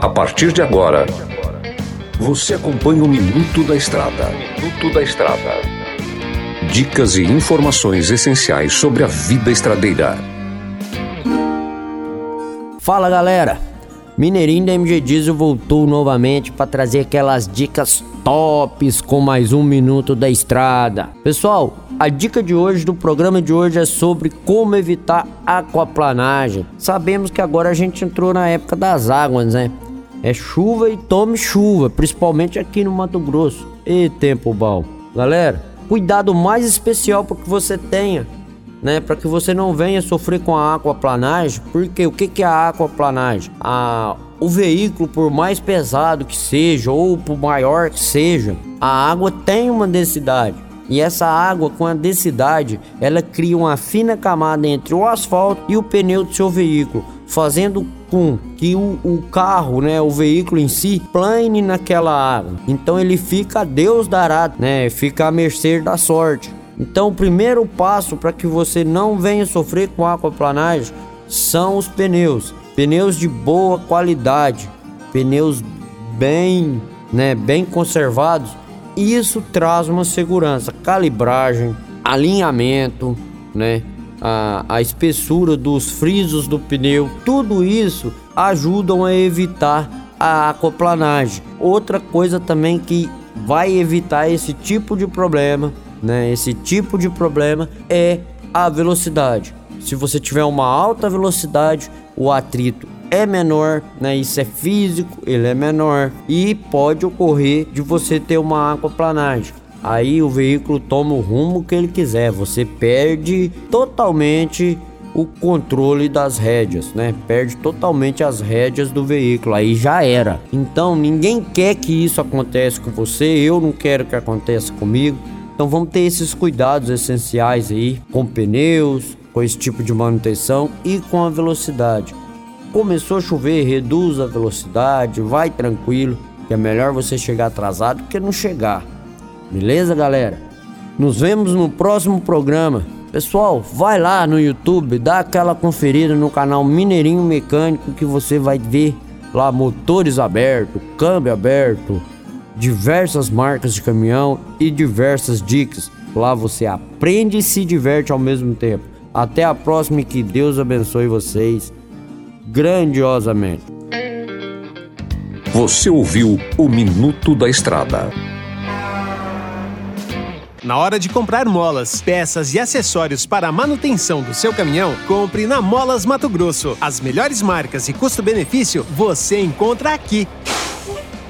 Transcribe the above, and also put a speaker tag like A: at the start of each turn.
A: A partir de agora, você acompanha o Minuto da Estrada. Minuto da Estrada. Dicas e informações essenciais sobre a vida estradeira.
B: Fala galera, Mineirinho da MG Diesel voltou novamente para trazer aquelas dicas tops com mais um minuto da estrada. Pessoal, a dica de hoje do programa de hoje é sobre como evitar aquaplanagem. Sabemos que agora a gente entrou na época das águas, né? É chuva e tome chuva, principalmente aqui no Mato Grosso. E tempo bom. Galera, cuidado mais especial para que você tenha né, para que você não venha sofrer com a aquaplanagem, porque o que, que é a aquaplanagem? A, o veículo, por mais pesado que seja ou por maior que seja, a água tem uma densidade. E essa água com a densidade, ela cria uma fina camada entre o asfalto e o pneu do seu veículo, fazendo com que o, o, carro, né, o veículo em si, plane naquela água. Então ele fica, Deus dará, né, fica à mercê da sorte. Então, o primeiro passo para que você não venha sofrer com aquaplanagem são os pneus. Pneus de boa qualidade, pneus bem, né, bem conservados. Isso traz uma segurança, calibragem, alinhamento, né, a, a espessura dos frisos do pneu, tudo isso ajudam a evitar a aquaplanagem. Outra coisa também que vai evitar esse tipo de problema né? Esse tipo de problema é a velocidade. Se você tiver uma alta velocidade, o atrito é menor, né? Isso é físico, ele é menor e pode ocorrer de você ter uma aquaplanagem. Aí o veículo toma o rumo que ele quiser, você perde totalmente o controle das rédeas, né? Perde totalmente as rédeas do veículo, aí já era. Então ninguém quer que isso aconteça com você, eu não quero que aconteça comigo. Então vamos ter esses cuidados essenciais aí com pneus, com esse tipo de manutenção e com a velocidade. Começou a chover, reduz a velocidade, vai tranquilo, que é melhor você chegar atrasado que não chegar. Beleza, galera? Nos vemos no próximo programa. Pessoal, vai lá no YouTube, dá aquela conferida no canal Mineirinho Mecânico que você vai ver lá motores abertos, câmbio aberto, diversas marcas de caminhão e diversas dicas. Lá você aprende e se diverte ao mesmo tempo. Até a próxima e que Deus abençoe vocês grandiosamente.
A: Você ouviu o Minuto da Estrada.
C: Na hora de comprar molas, peças e acessórios para a manutenção do seu caminhão, compre na Molas Mato Grosso. As melhores marcas e custo-benefício você encontra aqui.